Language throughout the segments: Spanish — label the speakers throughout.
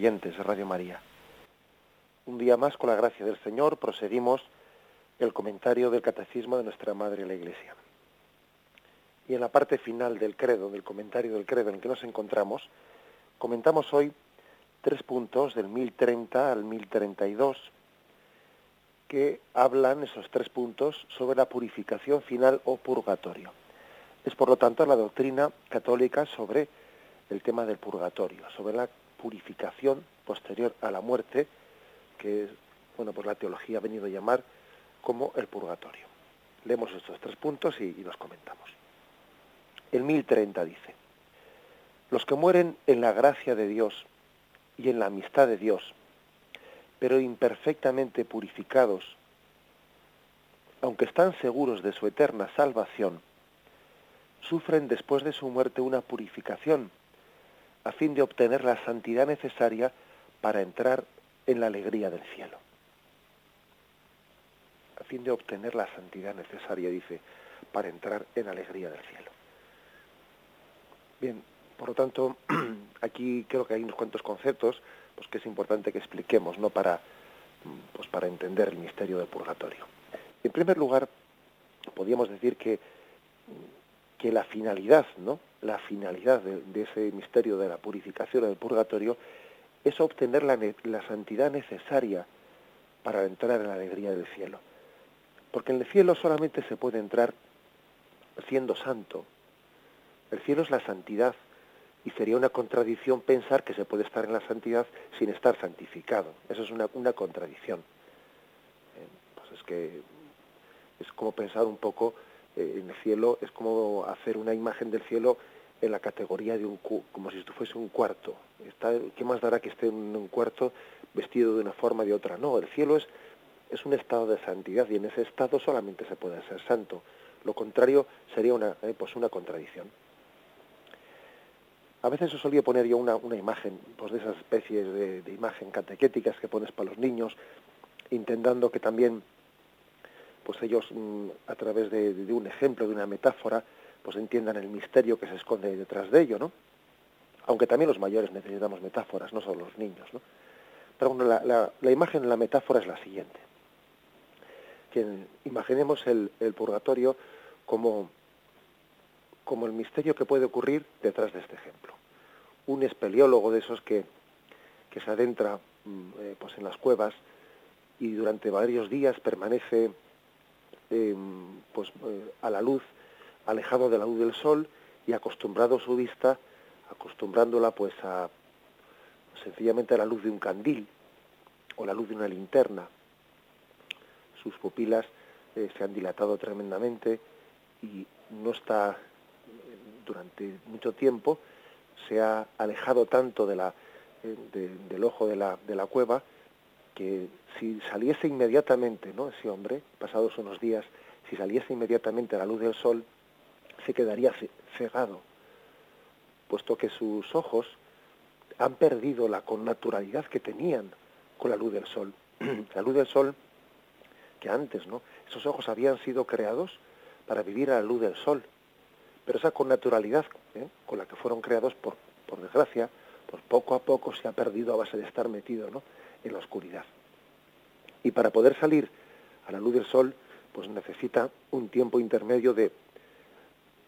Speaker 1: De Radio María. Un día más, con la gracia del Señor, proseguimos el comentario del Catecismo de nuestra Madre la Iglesia. Y en la parte final del credo, del comentario del credo en el que nos encontramos, comentamos hoy tres puntos del 1030 al 1032 que hablan esos tres puntos sobre la purificación final o purgatorio. Es por lo tanto la doctrina católica sobre el tema del purgatorio, sobre la purificación posterior a la muerte, que bueno, pues la teología ha venido a llamar como el purgatorio. Leemos estos tres puntos y, y los comentamos. El 1030 dice, los que mueren en la gracia de Dios y en la amistad de Dios, pero imperfectamente purificados, aunque están seguros de su eterna salvación, sufren después de su muerte una purificación a fin de obtener la santidad necesaria para entrar en la alegría del cielo. A fin de obtener la santidad necesaria, dice, para entrar en alegría del cielo. Bien, por lo tanto, aquí creo que hay unos cuantos conceptos pues, que es importante que expliquemos, ¿no? Para, pues, para entender el misterio del purgatorio. En primer lugar, podríamos decir que que la finalidad, ¿no? La finalidad de, ese misterio de la purificación del purgatorio es obtener la, la, santidad necesaria para entrar en la alegría del cielo. Porque en el cielo solamente se puede entrar siendo santo. El cielo es la santidad y sería una contradicción pensar que se puede estar en la santidad sin estar santificado. Eso es una, una contradicción. Eh, pues es que es como pensar un poco eh, en el cielo es como hacer una imagen del cielo en la categoría de un como si esto fuese un cuarto. Está, ¿Qué más dará que esté en un cuarto vestido de una forma de otra? No, el cielo es, es un estado de santidad y en ese estado solamente se puede ser santo. Lo contrario sería una, eh, pues una contradicción. A veces os solía poner yo una, una imagen, pues de esas especies de, de imagen catequéticas que pones para los niños, intentando que también pues ellos mm, a través de, un ejemplo, de una metáfora, pues entiendan el misterio que se esconde detrás de ello, ¿no? Aunque también los mayores necesitamos metáforas, no solo los niños, ¿no? Pero bueno, la, la, imagen, la metáfora es la siguiente. Imaginemos el, purgatorio como, como el misterio que puede ocurrir detrás de este ejemplo. Un espeleólogo de esos que, que se adentra mm, eh, pues en las cuevas y durante varios días permanece Em, pues, eh, a la luz, alejado de la luz del sol y acostumbrado su vista, acostumbrándola pues a sencillamente a la luz de un candil o la luz de una linterna. Sus pupilas eh, se han dilatado tremendamente y no está durante mucho tiempo, se ha alejado tanto de la, eh, del ojo de la, de la cueva que si saliese inmediatamente, ¿no? Ese hombre, pasados unos días, si saliese inmediatamente a la luz del sol, se quedaría cegado, puesto que sus ojos han perdido la connaturalidad que tenían con la luz del sol. la luz del sol que antes, ¿no? Esos ojos habían sido creados para vivir a la luz del sol, pero esa connaturalidad ¿eh? con la que fueron creados, por, por desgracia, pues poco a poco se ha perdido a base de estar metido, ¿no? En la oscuridad. Y para poder salir a la luz del sol, pues necesita un tiempo intermedio de,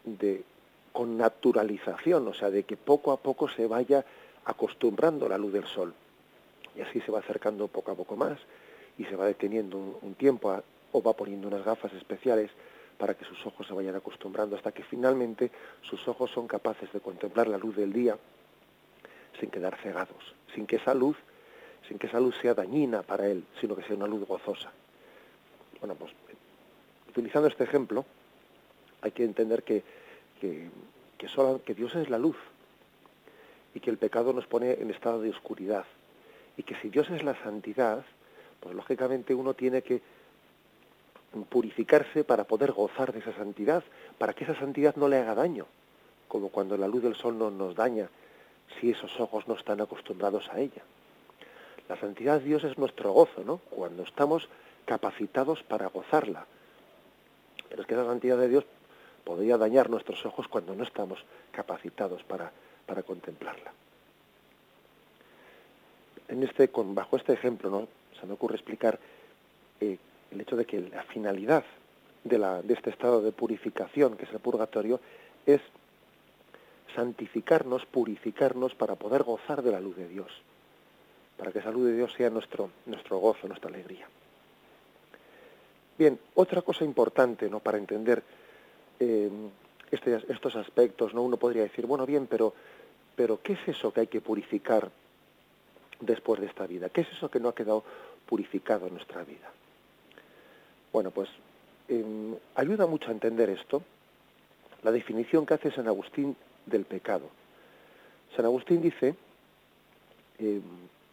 Speaker 1: de con naturalización, o sea, de que poco a poco se vaya acostumbrando a la luz del sol. Y así se va acercando poco a poco más y se va deteniendo un, tiempo o va poniendo unas gafas especiales para que sus ojos se vayan acostumbrando hasta que finalmente sus ojos son capaces de contemplar la luz del día sin quedar cegados, sin que esa luz sin que esa luz sea dañina para él, sino que sea una luz gozosa. Bueno, pues utilizando este ejemplo, hay que entender que, que, que, Dios es la luz y que el pecado nos pone en estado de oscuridad. Y que si Dios es la santidad, pues lógicamente uno tiene que purificarse para poder gozar de esa santidad, para que esa santidad no le haga daño, como cuando la luz del sol no nos daña si esos ojos no están acostumbrados a ella. La santidad de Dios es nuestro gozo, ¿no? Cuando estamos capacitados para gozarla. Pero es que esa santidad de Dios podría dañar nuestros ojos cuando no estamos capacitados para, para contemplarla. En este, bajo este ejemplo, ¿no? se me ocurre explicar eh, el hecho de que la finalidad de, la, de este estado de purificación, que es el purgatorio, es santificarnos, purificarnos para poder gozar de la luz de Dios, para que esa luz de Dios sea nuestro, nuestro gozo, nuestra alegría. Bien, otra cosa importante ¿no? para entender eh, este, estos aspectos, ¿no? uno podría decir, bueno, bien, pero, pero ¿qué es eso que hay que purificar después de esta vida? ¿Qué es eso que no ha quedado purificado en nuestra vida? Bueno, pues em, ayuda mucho a entender esto la definición que hace San Agustín del pecado. San Agustín dice, em,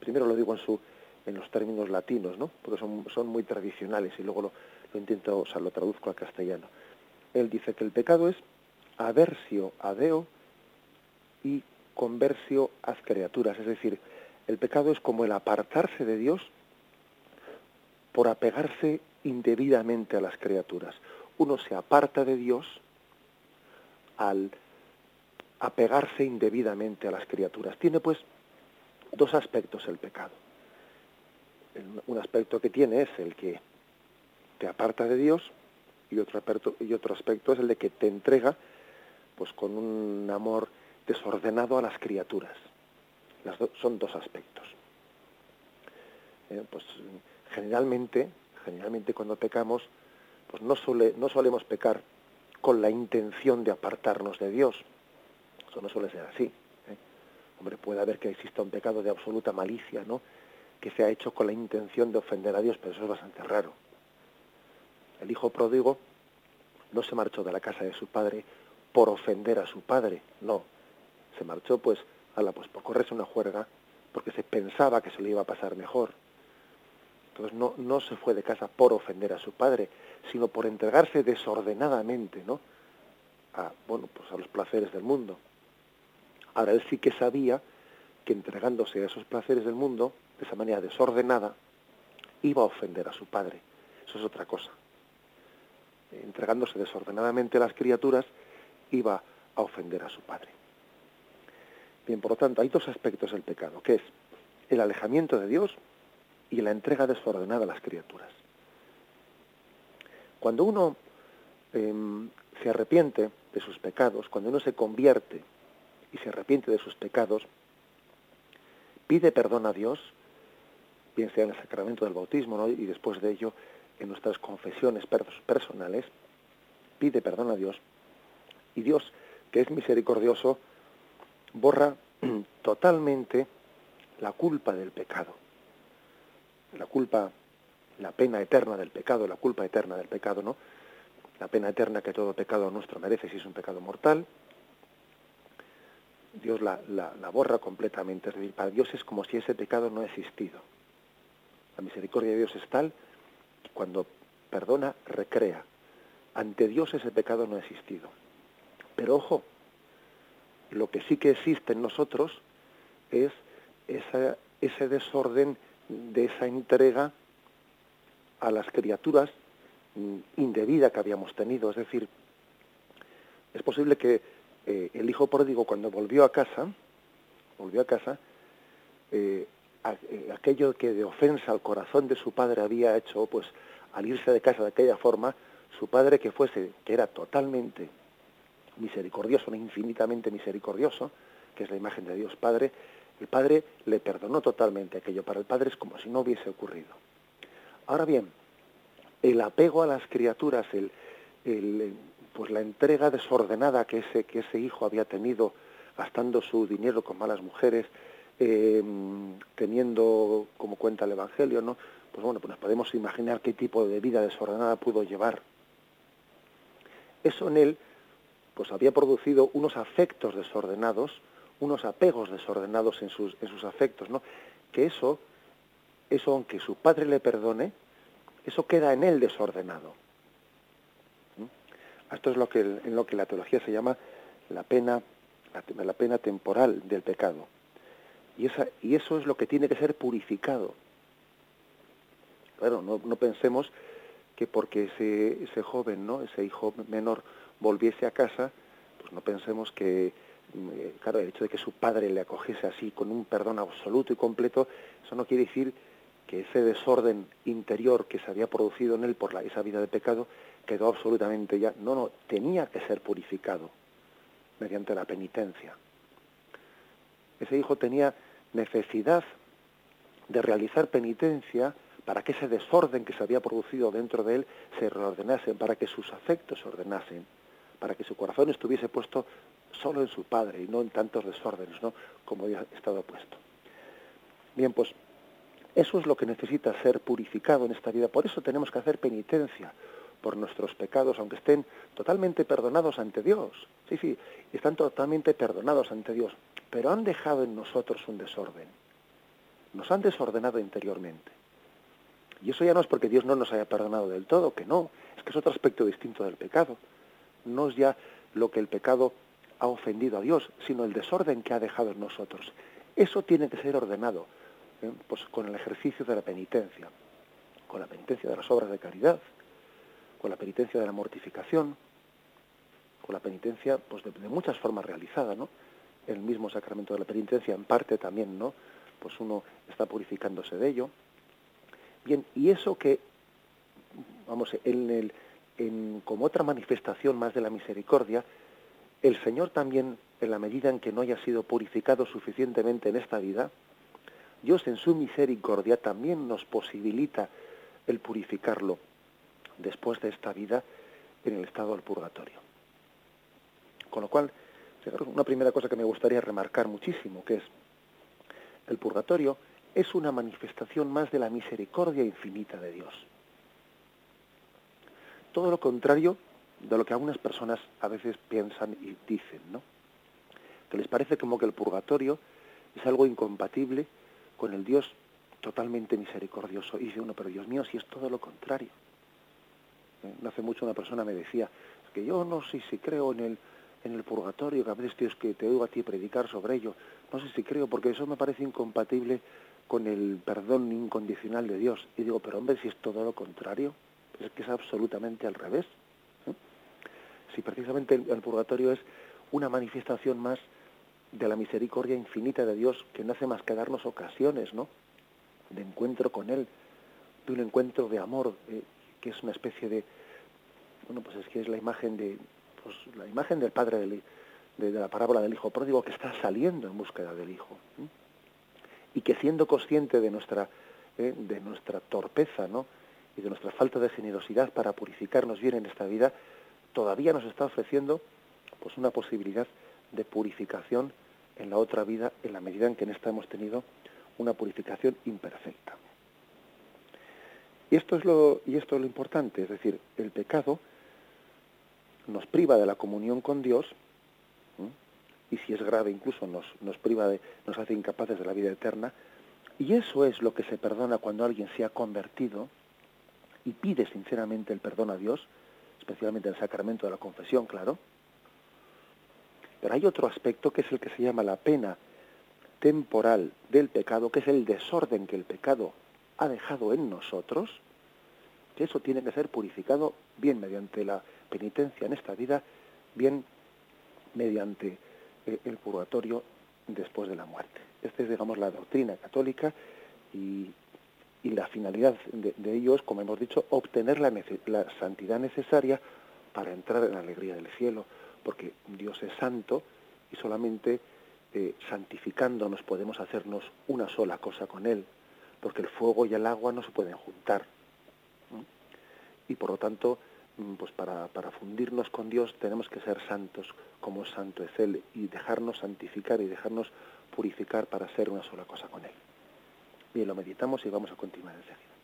Speaker 1: primero lo digo en, su, en los términos latinos, ¿no? porque son, muy tradicionales y luego lo, lo intento, o sea, lo traduzco al castellano. Él dice que el pecado es aversio a Deo y conversio a criaturas, es decir, el pecado es como el apartarse de Dios por apegarse indebidamente a las criaturas. Uno se aparta de Dios al apegarse indebidamente a las criaturas. Tiene pues dos aspectos el pecado. Un aspecto que tiene es el que te aparta de Dios y otro aspecto, y otro aspecto es el de que te entrega pues con un amor desordenado a las criaturas. Las son dos aspectos. Eh, pues generalmente, generalmente cuando pecamos, pues no, suele, no solemos pecar con la intención de apartarnos de Dios. Eso no suele ser así. Hombre, puede haber que exista un pecado de absoluta malicia, ¿no? Que se ha hecho con la intención de ofender a Dios, pero eso es bastante raro. El hijo pródigo no se marchó de la casa de su padre por ofender a su padre, no. Se marchó pues, a la, pues por correrse una juerga, porque se pensaba que se le iba a pasar mejor. Entonces no, no se fue de casa por ofender a su padre, sino por entregarse desordenadamente, ¿no? A, bueno, pues a los placeres del mundo. Ahora él sí que sabía que entregándose a esos placeres del mundo, de esa manera desordenada, iba a ofender a su padre. Eso es otra cosa entregándose desordenadamente a las criaturas, iba a ofender a su padre. Bien, por lo tanto, hay dos aspectos del pecado, que es el alejamiento de Dios y la entrega desordenada a las criaturas. Cuando uno em, se arrepiente de sus pecados, cuando uno se convierte y se arrepiente de sus pecados, pide perdón a Dios, bien sea en el sacramento del bautismo y después de ello en nuestras confesiones personales, pide perdón a Dios y Dios, que es misericordioso, borra totalmente la culpa del pecado. La culpa, la pena eterna del pecado, la culpa eterna del pecado, ¿no? La pena eterna que todo pecado nuestro merece si es un pecado mortal. Dios la, la, borra completamente. Es decir, para Dios es como si ese pecado no ha existido. La misericordia de Dios es tal cuando perdona, recrea. Ante Dios ese pecado no ha existido. Pero ojo, lo que sí que existe en nosotros es ese desorden de esa entrega a las criaturas mm, indebida que habíamos tenido. Es decir, es posible que eh, el hijo pródigo cuando volvió a casa, volvió a casa, eh, eh, aquello que de ofensa al corazón de su padre había hecho, pues al irse de casa de aquella forma, su padre que fuese, que era totalmente misericordioso, infinitamente misericordioso, que es la imagen de Dios Padre, el Padre le perdonó totalmente aquello. Para el Padre es como si no hubiese ocurrido. Ahora bien, el apego a las criaturas, el, pues la entrega desordenada que ese, que ese hijo había tenido gastando su dinero con malas mujeres, eh, teniendo, como cuenta el Evangelio, ¿no? pues bueno, pues nos podemos imaginar qué tipo de vida desordenada pudo llevar. Eso en él, pues había producido unos afectos desordenados, unos apegos desordenados en sus, en sus afectos, ¿no? Que eso, eso aunque su padre le perdone, eso queda en él desordenado. Esto es lo que, en lo que la teología se llama la pena, la, pena temporal del pecado. Y, esa, y eso es lo que tiene que ser purificado. Claro, no, no pensemos que porque ese, ese joven, ¿no? ese hijo menor, volviese a casa, pues no pensemos que, mm, claro, el hecho de que su padre le acogiese así con un perdón absoluto y completo, eso no quiere decir que ese desorden interior que se había producido en él por la, esa vida de pecado quedó absolutamente ya. No, no, tenía que ser purificado mediante la penitencia. Ese hijo tenía necesidad de realizar penitencia para que ese desorden que se había producido dentro de él se reordenase, para que sus afectos se ordenasen, para que su corazón estuviese puesto solo en su Padre y no en tantos desórdenes, ¿no? como había estado puesto. Bien, pues eso es lo que necesita ser purificado en esta vida. Por eso tenemos que hacer penitencia por nuestros pecados, aunque estén totalmente perdonados ante Dios. Sí, sí, están totalmente perdonados ante Dios, pero han dejado en nosotros un desorden. Nos han desordenado interiormente. Y eso ya no es porque Dios no nos haya perdonado del todo, que no, es que es otro aspecto distinto del pecado. No es ya lo que el pecado ha ofendido a Dios, sino el desorden que ha dejado en nosotros. Eso tiene que ser ordenado ¿eh? pues con el ejercicio de la penitencia, con la penitencia de las obras de caridad, con la penitencia de la mortificación, con la penitencia pues de, muchas formas realizada, ¿no? El mismo sacramento de la penitencia en parte también, ¿no? Pues uno está purificándose de ello. Bien, y eso que, vamos, en el, en, como otra manifestación más de la misericordia, el Señor también, en la medida en que no haya sido purificado suficientemente en esta vida, Dios en su misericordia también nos posibilita el purificarlo después de esta vida en el estado del purgatorio. Con lo cual, una primera cosa que me gustaría remarcar muchísimo, que es el purgatorio es una manifestación más de la misericordia infinita de Dios. Todo lo contrario de lo que algunas personas a veces piensan y dicen, ¿no? Que les parece como que el purgatorio es algo incompatible con el Dios totalmente misericordioso. Y dice uno, pero Dios mío, si es todo lo contrario. No hace mucho una persona me decía que yo no sé si creo en el, en el purgatorio, que a tío, es que te oigo a ti predicar sobre ello. No sé si creo, porque eso me parece incompatible con el perdón incondicional de Dios. Y digo, pero hombre, si es todo lo contrario, es que es absolutamente al revés. Si precisamente el, purgatorio es una manifestación más de la misericordia infinita de Dios, que no hace más que darnos ocasiones, ¿no? De encuentro con Él, de un encuentro de amor, eh, que es una especie de, bueno, pues es que es la imagen de, pues la imagen del padre de, la parábola del hijo pródigo que está saliendo en búsqueda del hijo y que siendo consciente de nuestra eh, de nuestra torpeza, ¿no? y de nuestra falta de generosidad para purificarnos bien en esta vida, todavía nos está ofreciendo pues una posibilidad de purificación en la otra vida en la medida en que en esta hemos tenido una purificación imperfecta. Y esto es lo, importante, es decir, el pecado nos priva de la comunión con Dios, y si es grave incluso nos, nos priva de, nos hace incapaces de la vida eterna, y eso es lo que se perdona cuando alguien se ha convertido y pide sinceramente el perdón a Dios, especialmente en el sacramento de la confesión, claro. Pero hay otro aspecto que es el que se llama la pena temporal del pecado, que es el desorden que el pecado ha dejado en nosotros, que eso tiene que ser purificado bien mediante la penitencia en esta vida, bien mediante eh, el purgatorio después de la muerte. Esta es, digamos, la doctrina católica y, la finalidad de, ello es, como hemos dicho, obtener la, la santidad necesaria para entrar en la alegría del cielo, porque Dios es santo y solamente eh, santificándonos podemos hacernos una sola cosa con Él, porque el fuego y el agua no se pueden juntar. Y por lo tanto, mm, pues para, para fundirnos con Dios tenemos que ser santos, como santo es Él, y dejarnos santificar y dejarnos purificar para ser una sola cosa con Él. Bien, lo meditamos y vamos a continuar enseguida.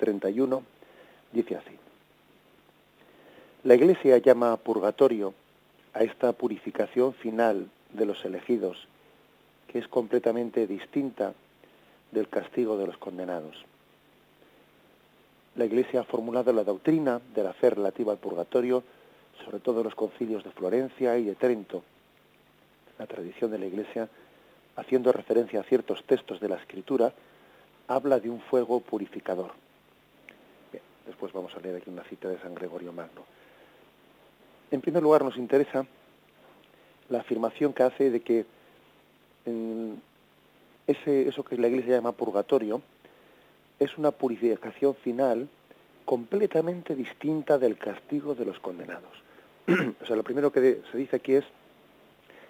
Speaker 1: 1031, dice así. La Iglesia llama purgatorio a esta purificación final de los elegidos, que es completamente distinta del castigo de los condenados. La Iglesia ha formulado la doctrina de la fe relativa al purgatorio, sobre todo en los concilios de Florencia y de Trento. La tradición de la Iglesia, haciendo referencia a ciertos textos de la Escritura, habla de un fuego purificador. Después vamos a leer aquí una cita de San Gregorio Magno. En primer lugar, nos interesa la afirmación que hace de que ese, eso que la Iglesia llama purgatorio es una purificación final completamente distinta del castigo de los condenados. o sea, lo primero que se dice aquí es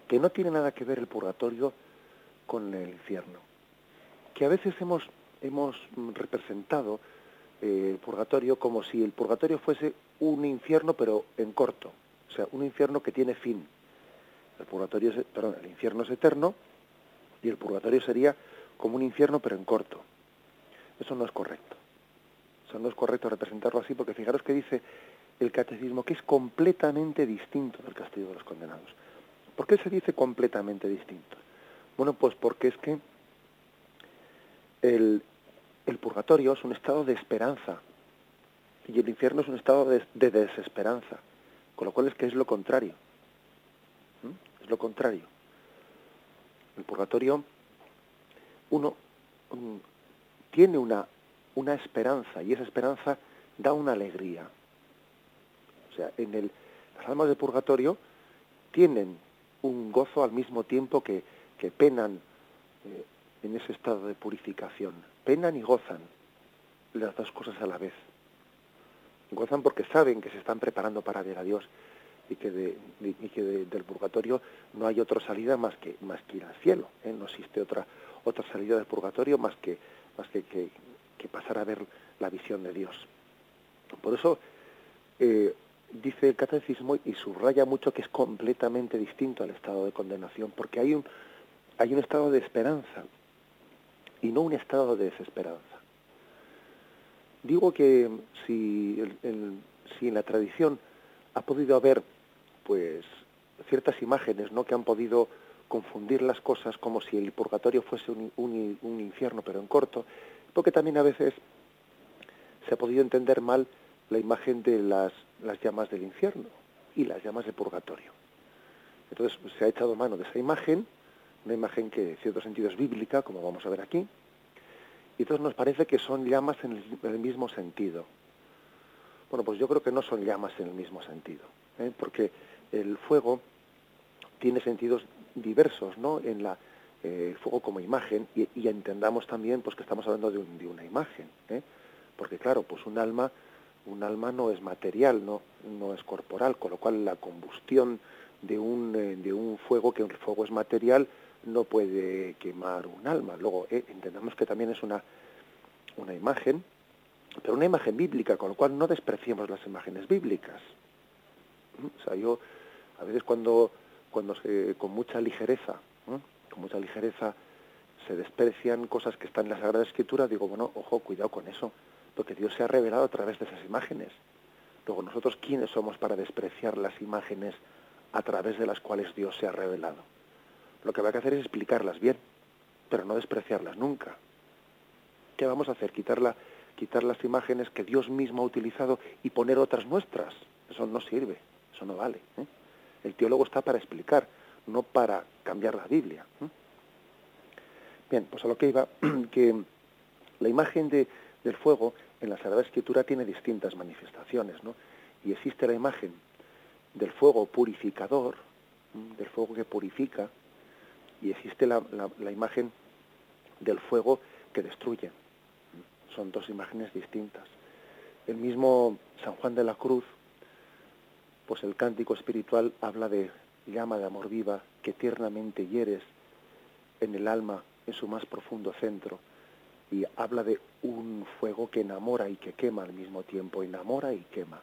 Speaker 1: que no tiene nada que ver el purgatorio con el infierno. Que a veces hemos, hemos representado el purgatorio como si el purgatorio fuese un infierno pero en corto, o sea, un infierno que tiene fin. El purgatorio, es, perdón, el infierno es eterno y el purgatorio sería como un infierno pero en corto. Eso no es correcto. Eso no es correcto representarlo así porque fijaros que dice el catecismo que es completamente distinto del castigo de los condenados. ¿Por qué se dice completamente distinto? Bueno, pues porque es que el, el purgatorio es un estado de esperanza y el infierno es un estado de, desesperanza, con lo cual es que es lo contrario. Es lo contrario. El purgatorio, uno tiene una, esperanza y esa esperanza da una alegría. O sea, en el, las almas de purgatorio tienen un gozo al mismo tiempo que, que penan eh, en ese estado de purificación. Penan y gozan las dos cosas a la vez. Gozan porque saben que se están preparando para ver a Dios y que, de, que del purgatorio no hay otra salida más que, más que ir al cielo. ¿eh? No existe otra, otra salida del purgatorio más que, más que, que, pasar a ver la visión de Dios. Por eso eh, dice el catecismo y subraya mucho que es completamente distinto al estado de condenación, porque hay un, hay un estado de esperanza, y no un estado de desesperanza. Digo que si, en la tradición ha podido haber pues ciertas imágenes ¿no? que han podido confundir las cosas como si el purgatorio fuese un, un, infierno pero en corto, porque también a veces se ha podido entender mal la imagen de las, las llamas del infierno y las llamas del purgatorio. Entonces se ha echado mano de esa imagen una imagen que en cierto sentido es bíblica, como vamos a ver aquí, y entonces nos parece que son llamas en el, mismo sentido. Bueno, pues yo creo que no son llamas en el mismo sentido, ¿eh? porque el fuego tiene sentidos diversos, ¿no? En la eh, el fuego como imagen y, entendamos también, pues que estamos hablando de, una imagen, ¿eh? porque claro, pues un alma, un alma no es material, no, no es corporal, con lo cual la combustión de un, de un fuego, que el fuego es material, no puede quemar un alma. Luego eh, entendemos que también es una, una imagen, pero una imagen bíblica, con lo cual no despreciemos las imágenes bíblicas. ¿Mm? O sea, yo a veces cuando, cuando se, con mucha ligereza, con mucha ligereza se desprecian cosas que están en la Sagrada Escritura, digo, bueno, ojo, cuidado con eso, porque Dios se ha revelado a través de esas imágenes. Luego, nosotros, ¿quiénes somos para despreciar las imágenes a través de las cuales Dios se ha revelado? Lo que va a hacer es explicarlas bien, pero no despreciarlas nunca. ¿Qué vamos a hacer? Quitar, quitar las imágenes que Dios mismo ha utilizado y poner otras nuestras. Eso no sirve, eso no vale. ¿eh? El teólogo está para explicar, no para cambiar la Biblia. ¿eh? Bien, pues a lo que iba, que la imagen de, del fuego en la Sagrada Escritura tiene distintas manifestaciones, ¿no? Y existe la imagen del fuego purificador, del fuego que purifica, y existe la, la imagen del fuego que destruye. Son dos imágenes distintas. El mismo San Juan de la Cruz, pues el cántico espiritual habla de llama de amor viva que tiernamente hieres en el alma en su más profundo centro y habla de un fuego que enamora y que quema al mismo tiempo, enamora y quema.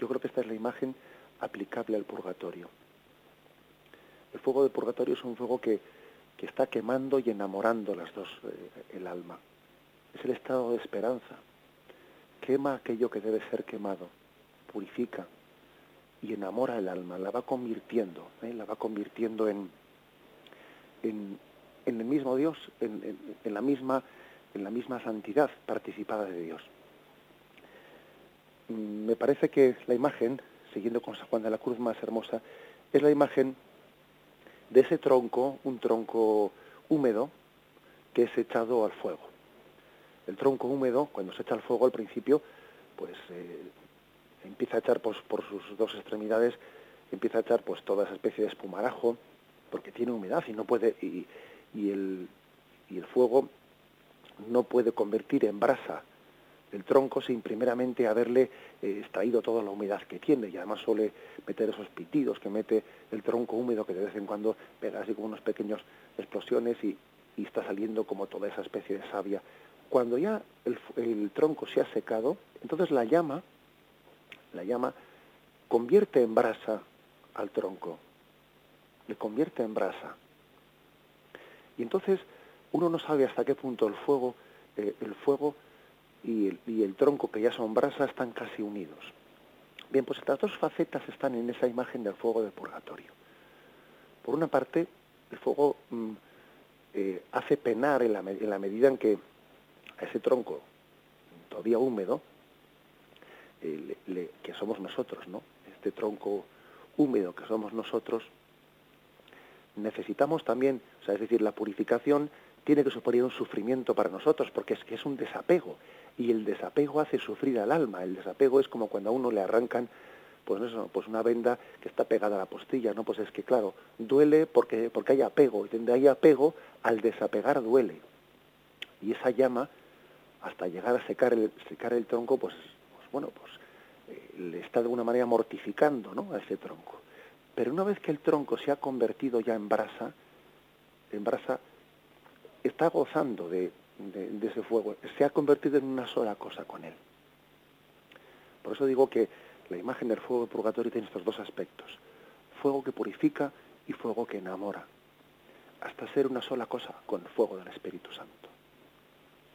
Speaker 1: Yo creo que esta es la imagen aplicable al purgatorio. El fuego del purgatorio es un fuego que, que está quemando y enamorando las dos eh, el alma. Es el estado de esperanza. Quema aquello que debe ser quemado, purifica y enamora el alma, la va convirtiendo, ¿eh? la va convirtiendo en, en, en el mismo Dios, en, la misma, en la misma santidad participada de Dios. Mm, me parece que la imagen, siguiendo con San Juan de la Cruz más hermosa, es la imagen de ese tronco, un tronco húmedo, que es echado al fuego. El tronco húmedo, cuando se echa al fuego al principio, pues eh, empieza a echar pues, por sus dos extremidades, empieza a echar pues toda esa especie de espumarajo, porque tiene humedad y no puede, y, y el, y el fuego no puede convertir en brasa el tronco sin primeramente haberle eh, extraído toda la humedad que tiene y además suele meter esos pitidos que mete el tronco húmedo que de vez en cuando pega así como unas pequeñas explosiones y, está saliendo como toda esa especie de savia. Cuando ya el, el, tronco se ha secado, entonces la llama, la llama convierte en brasa al tronco, le convierte en brasa. Y entonces uno no sabe hasta qué punto el fuego, eh, el fuego y el, y el, tronco que ya son brasas están casi unidos. Bien, pues estas dos facetas están en esa imagen del fuego del purgatorio. Por una parte, el fuego mm, eh, hace penar en la, en la, medida en que a ese tronco todavía húmedo, eh, que somos nosotros, ¿no? Este tronco húmedo que somos nosotros, necesitamos también, o sea, es decir, la purificación tiene que suponer un sufrimiento para nosotros, porque es que es un desapego, y el desapego hace sufrir al alma, el desapego es como cuando a uno le arrancan pues eso, pues una venda que está pegada a la postilla, ¿no? Pues es que claro, duele porque, porque hay apego, y donde hay apego, al desapegar duele. Y esa llama, hasta llegar a secar el, secar el tronco, pues, pues bueno, pues eh, le está de alguna manera mortificando, ¿no? A ese tronco. Pero una vez que el tronco se ha convertido ya en brasa, en brasa, está gozando de, de, de, ese fuego, se ha convertido en una sola cosa con él. Por eso digo que la imagen del fuego purgatorio tiene estos dos aspectos, fuego que purifica y fuego que enamora, hasta ser una sola cosa con el fuego del Espíritu Santo.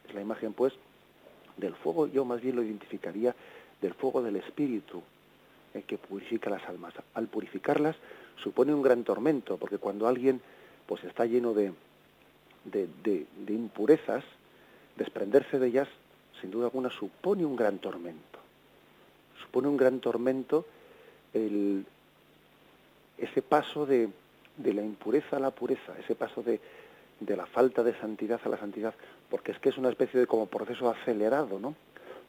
Speaker 1: Es la imagen, pues, del fuego, yo más bien lo identificaría del fuego del Espíritu, eh, que purifica las almas. Al purificarlas supone un gran tormento, porque cuando alguien pues está lleno de, de, impurezas, desprenderse de ellas, sin duda alguna, supone un gran tormento. Supone un gran tormento el, ese paso de, de la impureza a la pureza, ese paso de, de la falta de santidad a la santidad, porque es que es una especie de como proceso acelerado, ¿no?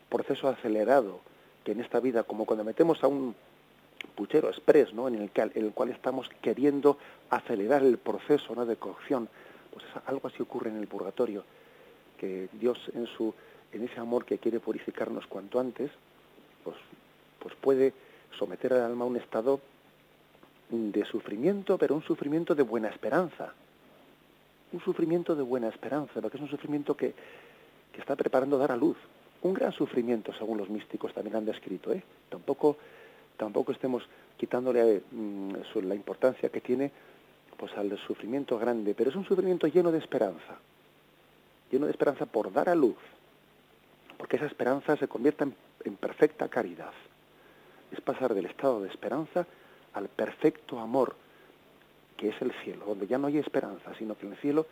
Speaker 1: Proceso acelerado que en esta vida, como cuando metemos a un puchero express, ¿no? en, el que, en el cual estamos queriendo acelerar el proceso ¿no? de cocción, pues algo así ocurre en el purgatorio, que Dios en, su, en ese amor que quiere purificarnos cuanto antes, pues, pues puede someter al alma a un estado de sufrimiento, pero un sufrimiento de buena esperanza. Un sufrimiento de buena esperanza, porque es un sufrimiento que, que está preparando dar a luz, un gran sufrimiento, según los místicos también han descrito. ¿eh? Tampoco, tampoco estemos quitándole mm, la importancia que tiene pues al sufrimiento grande, pero es un sufrimiento lleno de esperanza, lleno de esperanza por dar a luz, porque esa esperanza se convierta en, en perfecta caridad. Es pasar del estado de esperanza al perfecto amor, que es el cielo, donde ya no hay esperanza, sino que en el cielo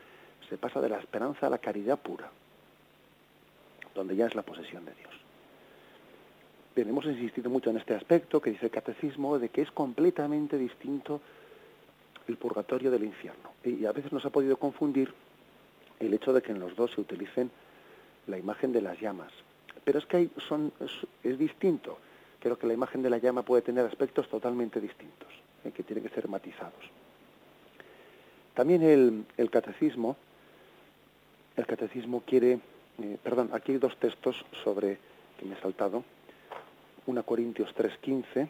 Speaker 1: se pasa de la esperanza a la caridad pura donde ya es la posesión de Dios. Bien, hemos insistido mucho en este aspecto que dice el catecismo de que es completamente distinto el purgatorio del infierno. Y a veces nos ha podido confundir el hecho de que en los dos se utilicen la imagen de las llamas. Pero es que hay, son, es, distinto. Creo que la imagen de la llama puede tener aspectos totalmente distintos. eh, que tienen que ser matizados. También el, catecismo, el catecismo quiere, eh, perdón, aquí hay dos textos sobre, que me he saltado, una Corintios 3.15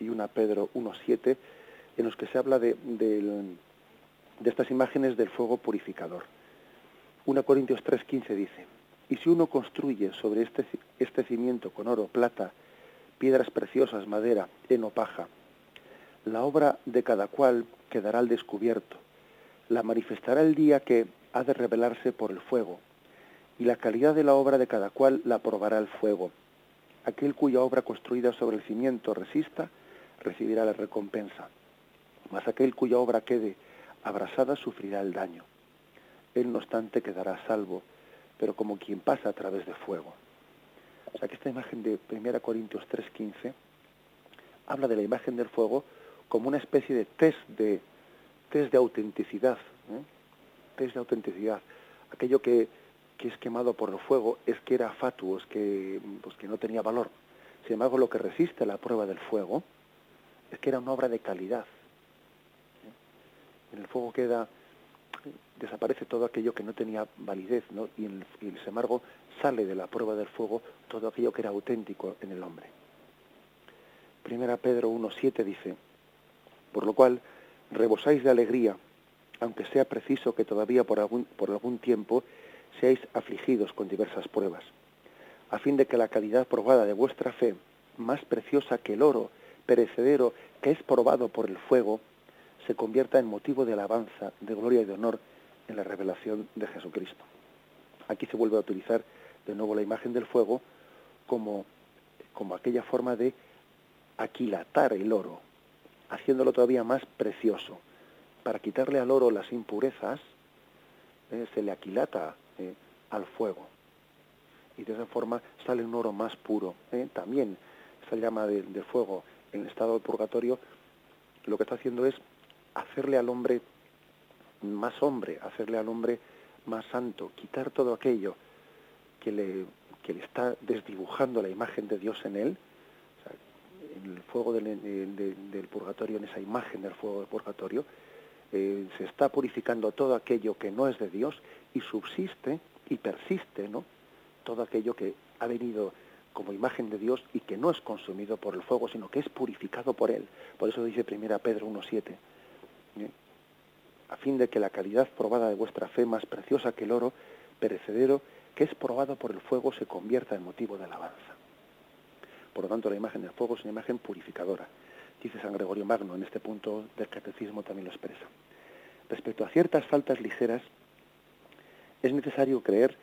Speaker 1: y una Pedro 1.7, en los que se habla de, estas imágenes del fuego purificador. Una Corintios 3.15 dice, y si uno construye sobre este, este cimiento con oro, plata, piedras preciosas, madera, heno, paja, la obra de cada cual quedará al descubierto, la manifestará el día que ha de revelarse por el fuego, y la calidad de la obra de cada cual la probará el fuego. Aquel cuya obra construida sobre el cimiento resista, recibirá la recompensa, mas aquel cuya obra quede abrasada sufrirá el daño. Él, no obstante, quedará salvo, pero como quien pasa a través de fuego. O sea que esta imagen de 1 Corintios 3:15 habla de la imagen del fuego como una especie de test de, test de autenticidad. ¿eh? Test de autenticidad. Aquello que, es quemado por el fuego es que era fatuo, es que, pues, que no tenía valor. Sin embargo, lo que resiste la prueba del fuego es que era una obra de calidad. En el fuego queda, desaparece todo aquello que no tenía validez, ¿no? Y, en y sin embargo sale de la prueba del fuego todo aquello que era auténtico en el hombre. Primera Pedro 1.7 dice, por lo cual rebosáis de alegría, aunque sea preciso que todavía por algún, por algún tiempo seáis afligidos con diversas pruebas, a fin de que la calidad probada de vuestra fe, más preciosa que el oro perecedero que es probado por el fuego, se convierta en motivo de alabanza, de gloria y de honor en la revelación de Jesucristo. Aquí se vuelve a utilizar de nuevo la imagen del fuego como, como aquella forma de aquilatar el oro, haciéndolo todavía más precioso. Para quitarle al oro las impurezas, eh, se le aquilata eh, al fuego. Y de esa forma sale un oro más puro. Eh. También esta llama de, fuego en el estado purgatorio lo que está haciendo es hacerle al hombre más hombre, hacerle al hombre más santo, quitar todo aquello que le, que le está desdibujando la imagen de Dios en él en el fuego del, purgatorio, en esa imagen del fuego del purgatorio, eh, se está purificando todo aquello que no es de Dios y subsiste y persiste, ¿no? Todo aquello que ha venido como imagen de Dios y que no es consumido por el fuego, sino que es purificado por él. Por eso dice primera Pedro 1.7, ¿eh? A fin de que la calidad probada de vuestra fe, más preciosa que el oro perecedero, que es probado por el fuego, se convierta en motivo de alabanza. Por lo tanto, la imagen del fuego es una imagen purificadora. Dice San Gregorio Magno, en este punto del catecismo también lo expresa. Respecto a ciertas faltas ligeras, es necesario creer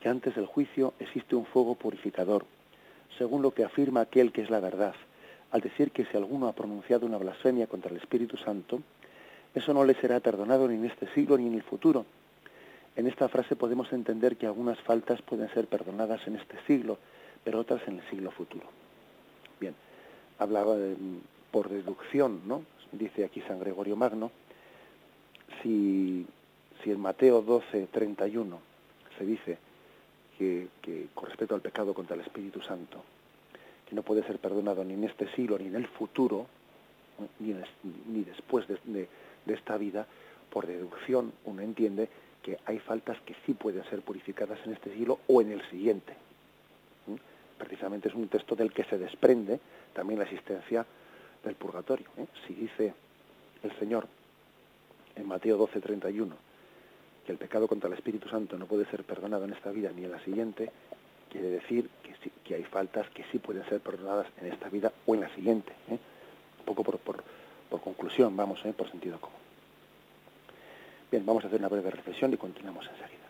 Speaker 1: que antes del juicio existe un fuego purificador, según lo que afirma aquel que es la verdad, al decir que si alguno ha pronunciado una blasfemia contra el Espíritu Santo, eso no le será perdonado ni en este siglo ni en el futuro. En esta frase podemos entender que algunas faltas pueden ser perdonadas en este siglo, pero otras en el siglo futuro. Bien, hablaba por deducción, ¿no? Dice aquí San Gregorio Magno, si, si en Mateo 12, 31 se dice que, con respecto al pecado contra el Espíritu Santo, que no puede ser perdonado ni en este siglo ni en el futuro, ni, ni después de, de esta vida, por deducción uno entiende que hay faltas que sí pueden ser purificadas en este siglo o en el siguiente precisamente es un texto del que se desprende también la existencia del purgatorio. ¿eh? Si dice el Señor en Mateo 12, 31 que el pecado contra el Espíritu Santo no puede ser perdonado en esta vida ni en la siguiente, quiere decir que, que hay faltas que sí pueden ser perdonadas en esta vida o en la siguiente. ¿eh? Un poco por, por, conclusión, vamos, ¿eh? por sentido común. Bien, vamos a hacer una breve reflexión y continuamos enseguida.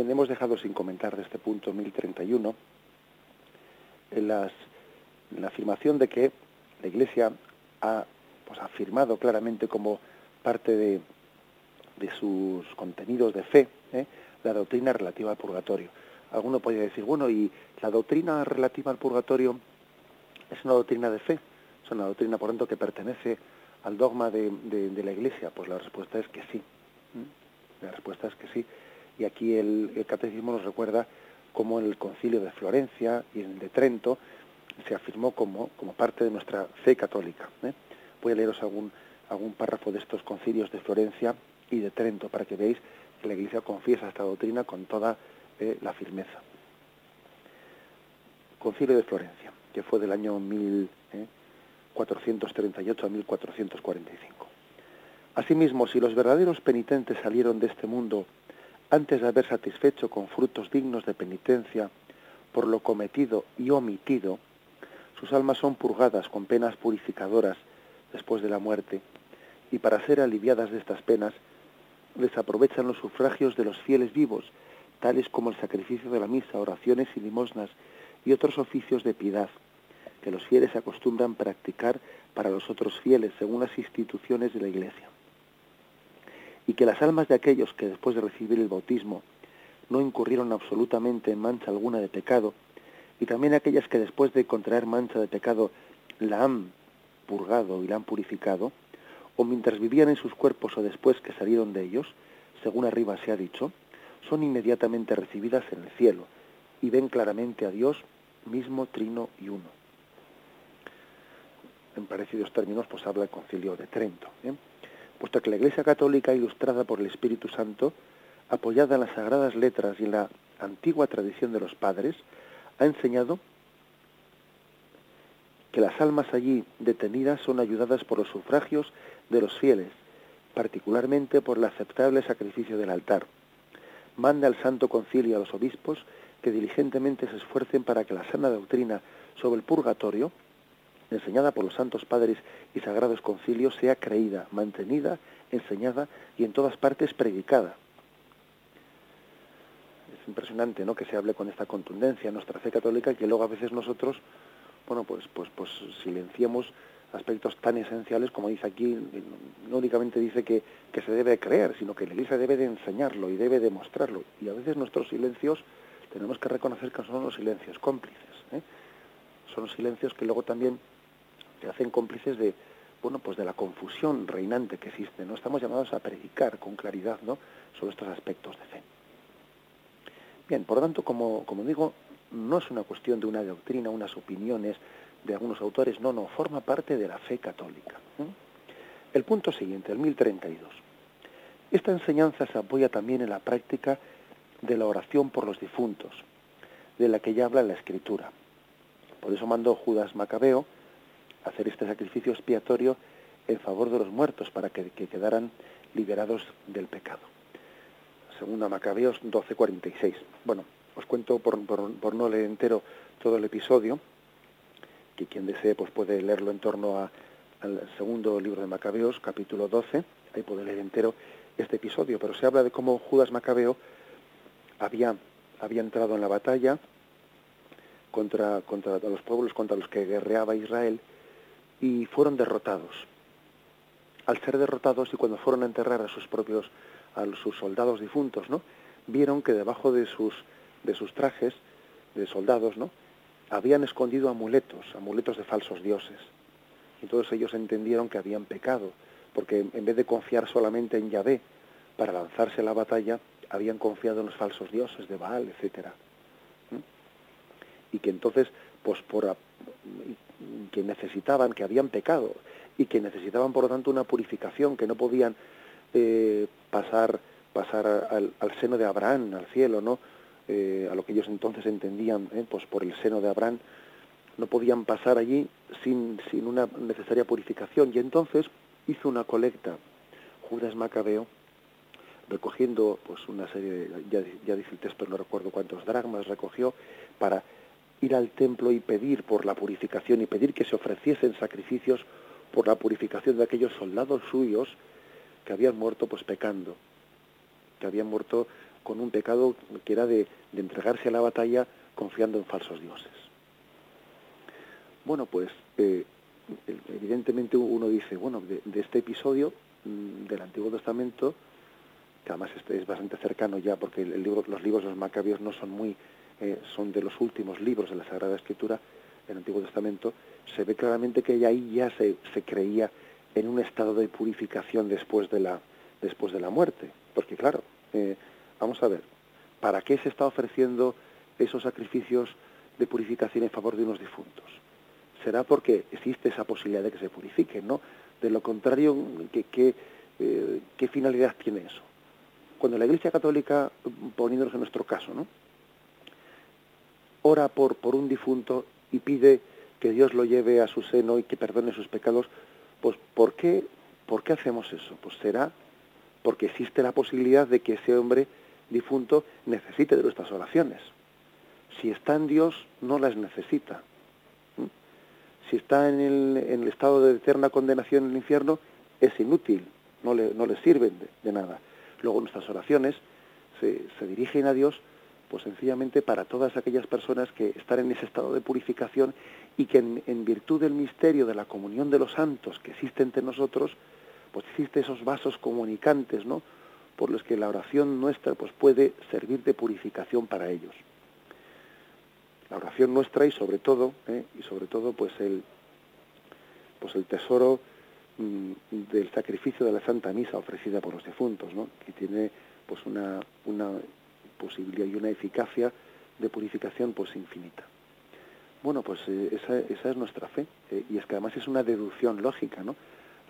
Speaker 1: Bien, hemos dejado sin comentar de este punto 1031 en las, la afirmación de que la Iglesia ha pues, afirmado claramente como parte de, de sus contenidos de fe ¿eh? la doctrina relativa al purgatorio. Alguno podría decir, bueno, ¿y la doctrina relativa al purgatorio es una doctrina de fe? ¿Es una doctrina, por tanto, que pertenece al dogma de, de, la Iglesia? Pues la respuesta es que sí. La respuesta es que sí. Y aquí el, catecismo nos recuerda cómo en el concilio de Florencia y en el de Trento se afirmó como, como parte de nuestra fe católica. ¿eh? Voy a leeros algún, algún párrafo de estos concilios de Florencia y de Trento para que veáis que la Iglesia confiesa esta doctrina con toda eh, la firmeza. Concilio de Florencia, que fue del año 1438 eh, a 1445. Asimismo, si los verdaderos penitentes salieron de este mundo antes de haber satisfecho con frutos dignos de penitencia por lo cometido y omitido, sus almas son purgadas con penas purificadoras después de la muerte, y para ser aliviadas de estas penas, les aprovechan los sufragios de los fieles vivos, tales como el sacrificio de la misa, oraciones y limosnas, y otros oficios de piedad, que los fieles acostumbran practicar para los otros fieles según las instituciones de la Iglesia. Y que las almas de aquellos que después de recibir el bautismo no incurrieron absolutamente en mancha alguna de pecado, y también aquellas que después de contraer mancha de pecado la han purgado y la han purificado, o mientras vivían en sus cuerpos o después que salieron de ellos, según arriba se ha dicho, son inmediatamente recibidas en el cielo y ven claramente a Dios mismo, trino y uno. En parecidos términos, pues habla el concilio de Trento. ¿eh? Puesto que la Iglesia Católica, ilustrada por el Espíritu Santo, apoyada en las sagradas letras y en la antigua tradición de los padres, ha enseñado que las almas allí detenidas son ayudadas por los sufragios de los fieles, particularmente por el aceptable sacrificio del altar. Manda al Santo Concilio a los obispos que diligentemente se esfuercen para que la sana doctrina sobre el purgatorio, enseñada por los santos padres y sagrados concilios, sea creída, mantenida, enseñada y en todas partes predicada. Es impresionante ¿no? que se hable con esta contundencia en nuestra fe católica que luego a veces nosotros bueno, pues, pues, pues silenciamos aspectos tan esenciales como dice aquí, no únicamente dice que, se debe creer, sino que la Iglesia debe de enseñarlo y debe demostrarlo. Y a veces nuestros silencios tenemos que reconocer que son los silencios cómplices. ¿eh? Son silencios que luego también se hacen cómplices de, bueno, pues de la confusión reinante que existe. No estamos llamados a predicar con claridad, ¿no? sobre estos aspectos de fe. Bien, por lo tanto, como, como digo, no es una cuestión de una doctrina, unas opiniones de algunos autores, no, no, forma parte de la fe católica. El punto siguiente, el 1032. Esta enseñanza se apoya también en la práctica de la oración por los difuntos, de la que ya habla la Escritura. Por eso mandó Judas Macabeo hacer este sacrificio expiatorio en favor de los muertos, para que, quedaran liberados del pecado. Segunda Macabeos 12:46. Bueno, os cuento por, por, no leer entero todo el episodio, que quien desee pues puede leerlo en torno a, al segundo libro de Macabeos, capítulo 12, ahí puede leer entero este episodio, pero se habla de cómo Judas Macabeo había, había entrado en la batalla contra, contra los pueblos contra los que guerreaba Israel y fueron derrotados. Al ser derrotados y cuando fueron a enterrar a sus propios, a sus soldados difuntos, ¿no? vieron que debajo de sus de sus trajes de soldados, ¿no? Habían escondido amuletos, amuletos de falsos dioses. Y todos ellos entendieron que habían pecado, porque en vez de confiar solamente en Yahvé para lanzarse a la batalla, habían confiado en los falsos dioses de Baal, etcétera. Y que entonces, pues por que necesitaban, que habían pecado y que necesitaban por lo tanto una purificación, que no podían eh, pasar pasar al, al, seno de Abraham, al cielo, ¿no? Eh, a lo que ellos entonces entendían eh, pues por el seno de Abraham, no podían pasar allí sin, sin una necesaria purificación. Y entonces hizo una colecta Judas Macabeo, recogiendo pues una serie, de, ya, ya dice el texto, no recuerdo cuántos dragmas recogió, para ir al templo y pedir por la purificación y pedir que se ofreciesen sacrificios por la purificación de aquellos soldados suyos que habían muerto pues pecando, que habían muerto con un pecado que era de, entregarse a la batalla confiando en falsos dioses. Bueno, pues eh, evidentemente uno dice, bueno, de, este episodio mm, del Antiguo Testamento, que además es, bastante cercano ya, porque el libro, los libros de los Macabios no son muy, eh, son de los últimos libros de la Sagrada Escritura del Antiguo Testamento, se ve claramente que ahí ya se, se creía en un estado de purificación después de la, después de la muerte. Porque claro, eh, vamos a ver, ¿para qué se está ofreciendo esos sacrificios de purificación en favor de unos difuntos? Será porque existe esa posibilidad de que se purifiquen, ¿no? De lo contrario, ¿qué, eh, qué finalidad tiene eso? Cuando la Iglesia Católica, poniéndonos en nuestro caso, ¿no? Ora por, por un difunto y pide que Dios lo lleve a su seno y que perdone sus pecados, pues ¿por qué, ¿por qué hacemos eso? Pues será porque existe la posibilidad de que ese hombre difunto necesite de nuestras oraciones. Si está en Dios, no las necesita. Si está en el, estado de eterna condenación en el infierno, es inútil, no le, no le sirven de, nada. Luego nuestras oraciones se, se dirigen a Dios pues sencillamente para todas aquellas personas que están en ese estado de purificación y que en, virtud del misterio de la comunión de los santos que existe entre nosotros, pues existe esos vasos comunicantes, ¿no? por los que la oración nuestra pues puede servir de purificación para ellos. La oración nuestra y sobre todo, ¿eh? y sobre todo pues el pues el tesoro mm, del sacrificio de la Santa Misa ofrecida por los difuntos, ¿no? que tiene pues una, una posibilidad y una eficacia de purificación pues infinita. Bueno, pues eh, esa, esa, es nuestra fe, eh, y es que además es una deducción lógica, ¿no?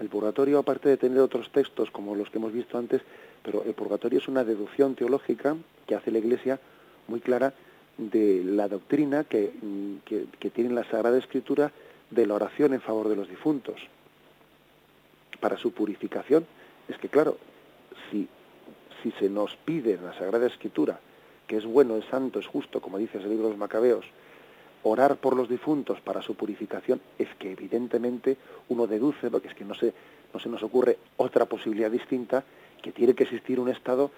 Speaker 1: El purgatorio, aparte de tener otros textos como los que hemos visto antes, pero el purgatorio es una deducción teológica que hace la Iglesia muy clara de la doctrina que, mm, que, que tiene la Sagrada Escritura de la oración en favor de los difuntos. Para su purificación, es que claro, si se nos pide en la Sagrada Escritura, que es bueno, es santo, es justo, como dice el libro de los Macabeos, orar por los difuntos para su purificación, es que evidentemente uno deduce, porque es que no se, no se nos ocurre otra posibilidad distinta, que tiene que existir un estado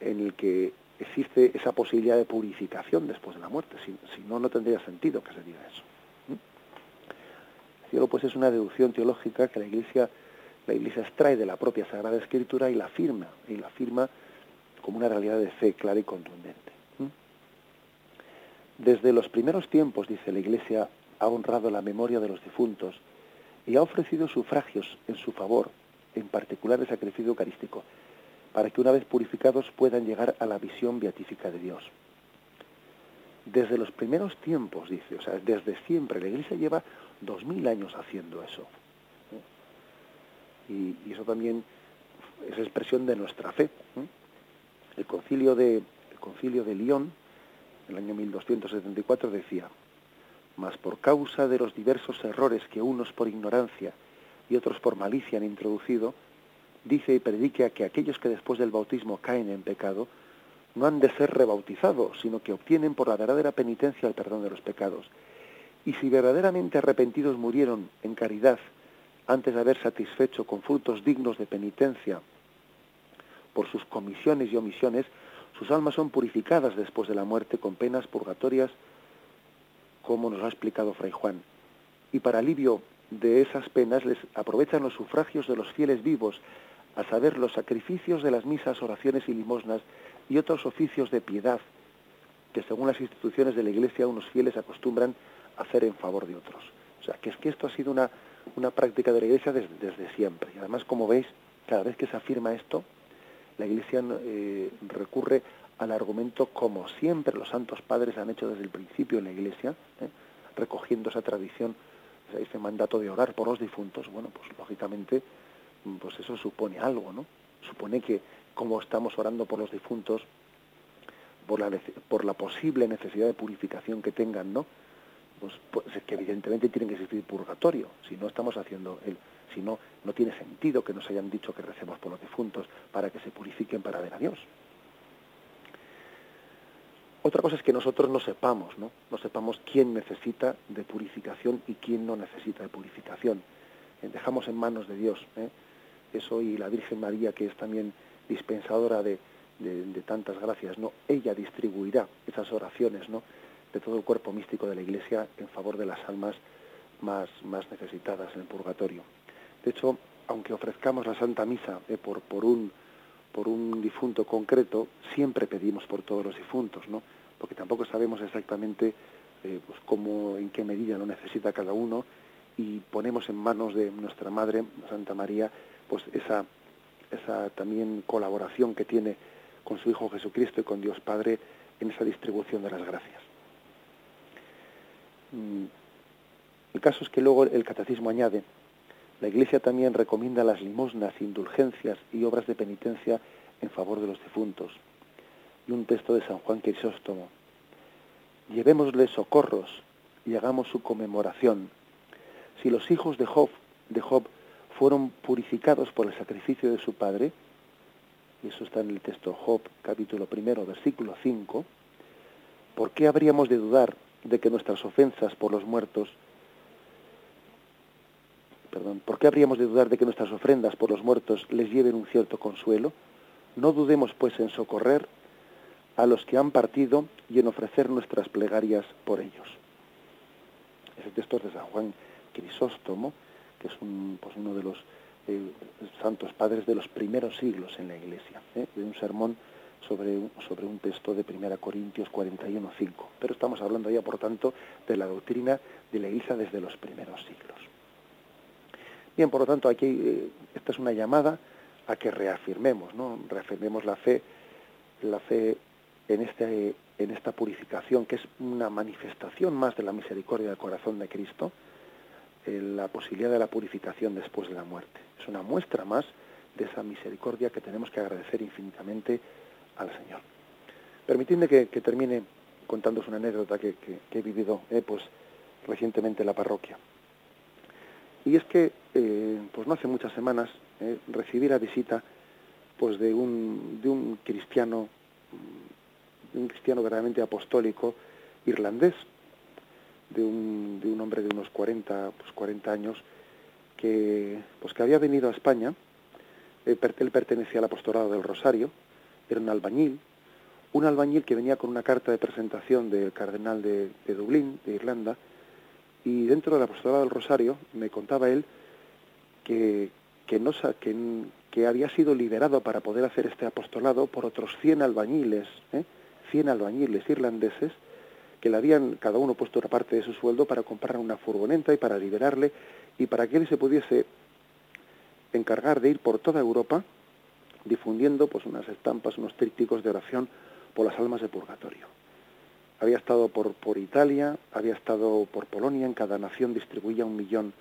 Speaker 1: en el que existe esa posibilidad de purificación después de la muerte. Si, no, no tendría sentido que se diga eso. ¿Mm? Cielo, pues es una deducción teológica que la Iglesia la Iglesia extrae de la propia Sagrada Escritura y la firma, y la firma como una realidad de fe clara y contundente. Desde los primeros tiempos, dice la Iglesia, ha honrado la memoria de los difuntos y ha ofrecido sufragios en su favor, en particular el sacrificio eucarístico, para que una vez purificados puedan llegar a la visión beatífica de Dios. Desde los primeros tiempos, dice, o sea, desde siempre, la Iglesia lleva dos mil años haciendo eso y, eso también es expresión de nuestra fe. El concilio de el concilio de en el año 1274, decía: "Mas por causa de los diversos errores que unos por ignorancia y otros por malicia han introducido, dice y predica que aquellos que después del bautismo caen en pecado no han de ser rebautizados, sino que obtienen por la verdadera penitencia el perdón de los pecados. Y si verdaderamente arrepentidos murieron en caridad antes de haber satisfecho con frutos dignos de penitencia por sus comisiones y omisiones, sus almas son purificadas después de la muerte con penas purgatorias, como nos ha explicado Fray Juan. Y para alivio de esas penas les aprovechan los sufragios de los fieles vivos, a saber, los sacrificios de las misas, oraciones y limosnas y otros oficios de piedad que según las instituciones de la Iglesia unos fieles acostumbran hacer en favor de otros. O sea, que es que esto ha sido una una práctica de la Iglesia desde, siempre. Y además, como veis, cada vez que se afirma esto, la Iglesia eh, recurre al argumento como siempre los santos padres han hecho desde el principio en la Iglesia, ¿eh? recogiendo esa tradición, ese mandato de orar por los difuntos. Bueno, pues lógicamente, pues eso supone algo, ¿no? Supone que como estamos orando por los difuntos, por la, por la posible necesidad de purificación que tengan, ¿no? Pues, pues, es que evidentemente tiene que existir purgatorio, si no estamos haciendo el, si no, no tiene sentido que nos hayan dicho que recemos por los difuntos para que se purifiquen para ver a Dios. Otra cosa es que nosotros no sepamos, ¿no? No sepamos quién necesita de purificación y quién no necesita de purificación. Eh, dejamos en manos de Dios ¿eh? eso y la Virgen María, que es también dispensadora de, de, tantas gracias, ¿no? Ella distribuirá esas oraciones, ¿no? De todo el cuerpo místico de la Iglesia en favor de las almas más, más necesitadas en el purgatorio. De hecho, aunque ofrezcamos la Santa Misa eh, por, por, un, por un difunto concreto, siempre pedimos por todos los difuntos, ¿no? Porque tampoco sabemos exactamente eh, pues cómo, en qué medida lo necesita cada uno y ponemos en manos de nuestra Madre, Santa María, pues esa, esa también colaboración que tiene con su Hijo Jesucristo y con Dios Padre en esa distribución de las gracias. El caso es que luego el catecismo añade, la Iglesia también recomienda las limosnas, indulgencias y obras de penitencia en favor de los difuntos. Y un texto de San Juan Crisóstomo. Llevémosle socorros y hagamos su conmemoración. Si los hijos de Job, de Job fueron purificados por el sacrificio de su padre, y eso está en el texto Job, capítulo primero, versículo 5, ¿por qué habríamos de dudar de que nuestras ofensas por los muertos, perdón, ¿por qué habríamos de dudar de que nuestras ofrendas por los muertos les lleven un cierto consuelo? No dudemos pues en socorrer a los que han partido y en ofrecer nuestras plegarias por ellos. Ese texto es de San Juan Crisóstomo, que es un, pues uno de los eh, santos padres de los primeros siglos en la Iglesia, ¿eh? de un sermón sobre, sobre un texto de 1 Corintios 41.5. Pero estamos hablando ya, por tanto, de la doctrina de la Iglesia desde los primeros siglos. Bien, por lo tanto, aquí eh, esta es una llamada a que reafirmemos, ¿no? Reafirmemos la fe, la fe en, este, en esta purificación, que es una manifestación más de la misericordia del corazón de Cristo, la posibilidad de la purificación después de la muerte. Es una muestra más de esa misericordia que tenemos que agradecer infinitamente al Señor. Permitidme que, termine contándos una anécdota que, he vivido eh, pues, recientemente en la parroquia. Y es que, eh, pues no hace muchas semanas, eh, recibí la visita pues, de, un, de un cristiano, de un cristiano verdaderamente apostólico irlandés, de un, de un hombre de unos 40, pues 40 años, que, pues que había venido a España, él pertenecía al apostolado del Rosario, era un albañil, un albañil que venía con una carta de presentación del cardenal de, Dublín, de Irlanda, y dentro del apostolado del Rosario me contaba él que, que, no, que, que había sido liberado para poder hacer este apostolado por otros 100 albañiles, ¿eh? 100 albañiles irlandeses, que le habían cada uno puesto una parte de su sueldo para comprar una furgoneta y para liberarle y para que él se pudiese encargar de ir por toda Europa difundiendo pues unas estampas, unos trípticos de oración por las almas de purgatorio. Había estado por, por Italia, había estado por Polonia, en cada nación distribuía un millón,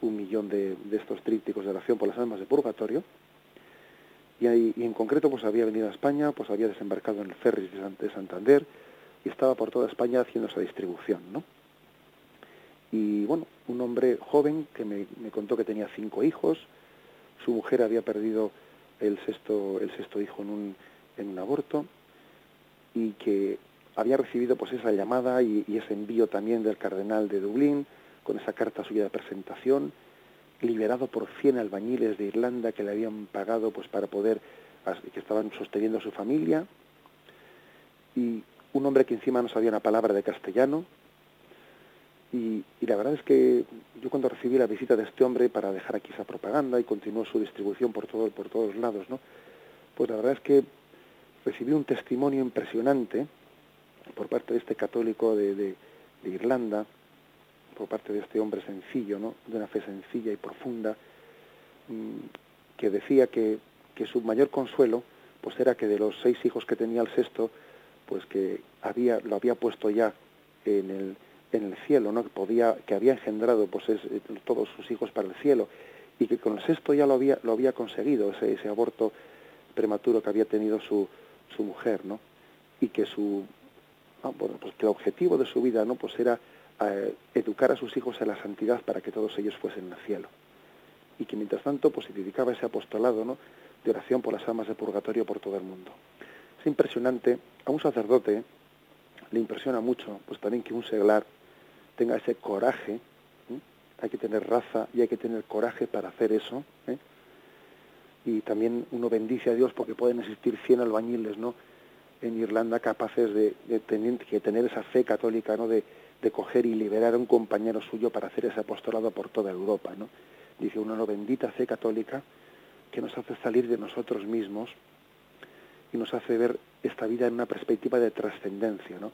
Speaker 1: un millón de, estos trípticos de oración por las almas de purgatorio. Y, ahí, y en concreto pues había venido a España, pues había desembarcado en el ferry de Santander, y estaba por toda España haciendo esa distribución, ¿no? Y bueno, un hombre joven que me, contó que tenía cinco hijos, su mujer había perdido el sexto, el sexto hijo en un, en un aborto y que había recibido pues esa llamada y, ese envío también del cardenal de Dublín con esa carta suya de presentación, liberado por 100 albañiles de Irlanda que le habían pagado pues para poder, que estaban sosteniendo a su familia, y un hombre que encima no sabía una palabra de castellano. Y, la verdad es que yo cuando recibí la visita de este hombre para dejar aquí esa propaganda y continuó su distribución por, todo, por todos lados, ¿no? pues la verdad es que recibí un testimonio impresionante por parte de este católico de, de, Irlanda, por parte de este hombre sencillo, ¿no? de una fe sencilla y profunda, mm, que decía que, que su mayor consuelo pues era que de los seis hijos que tenía el sexto, pues que había, lo había puesto ya en el, en el cielo, ¿no? que, podía, que había engendrado pues es, eh, todos sus hijos para el cielo y que con el sexto ya lo había, lo había conseguido, ese, ese aborto prematuro que había tenido su, su mujer, ¿no? y que su ah, bueno, pues que el objetivo de su vida no pues era eh, educar a sus hijos a la santidad para que todos ellos fuesen al cielo y que mientras tanto pues se dedicaba ese apostolado ¿no? de oración por las almas de purgatorio por todo el mundo es impresionante, a un sacerdote le impresiona mucho, pues también que un seglar tenga ese coraje, hay que tener raza y hay que tener coraje para hacer eso. ¿eh? y también uno bendice a Dios porque pueden existir 100 albañiles, ¿no? En Irlanda capaces de, tener, que tener esa fe católica, ¿no? De, coger y liberar a un compañero suyo para hacer ese apostolado por toda Europa, ¿no? Dice uno, no, bendita fe católica que nos hace salir de nosotros mismos y nos hace ver esta vida en una perspectiva de trascendencia, ¿no?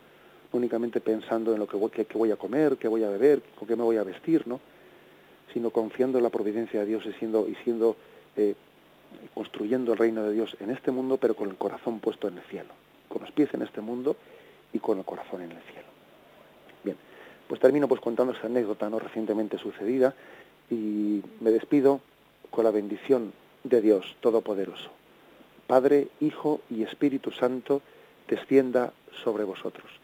Speaker 1: Únicamente pensando en lo que voy, voy a comer, qué voy a beber, con qué me voy a vestir, ¿no? sino confiando en la providencia de Dios y siendo, y siendo eh, construyendo el reino de Dios en este mundo, pero con el corazón puesto en el cielo, con los pies en este mundo y con el corazón en el cielo. Bien, pues termino pues contando esta anécdota no recientemente sucedida y me despido con la bendición de Dios Todopoderoso. Padre, Hijo y Espíritu Santo, descienda sobre vosotros.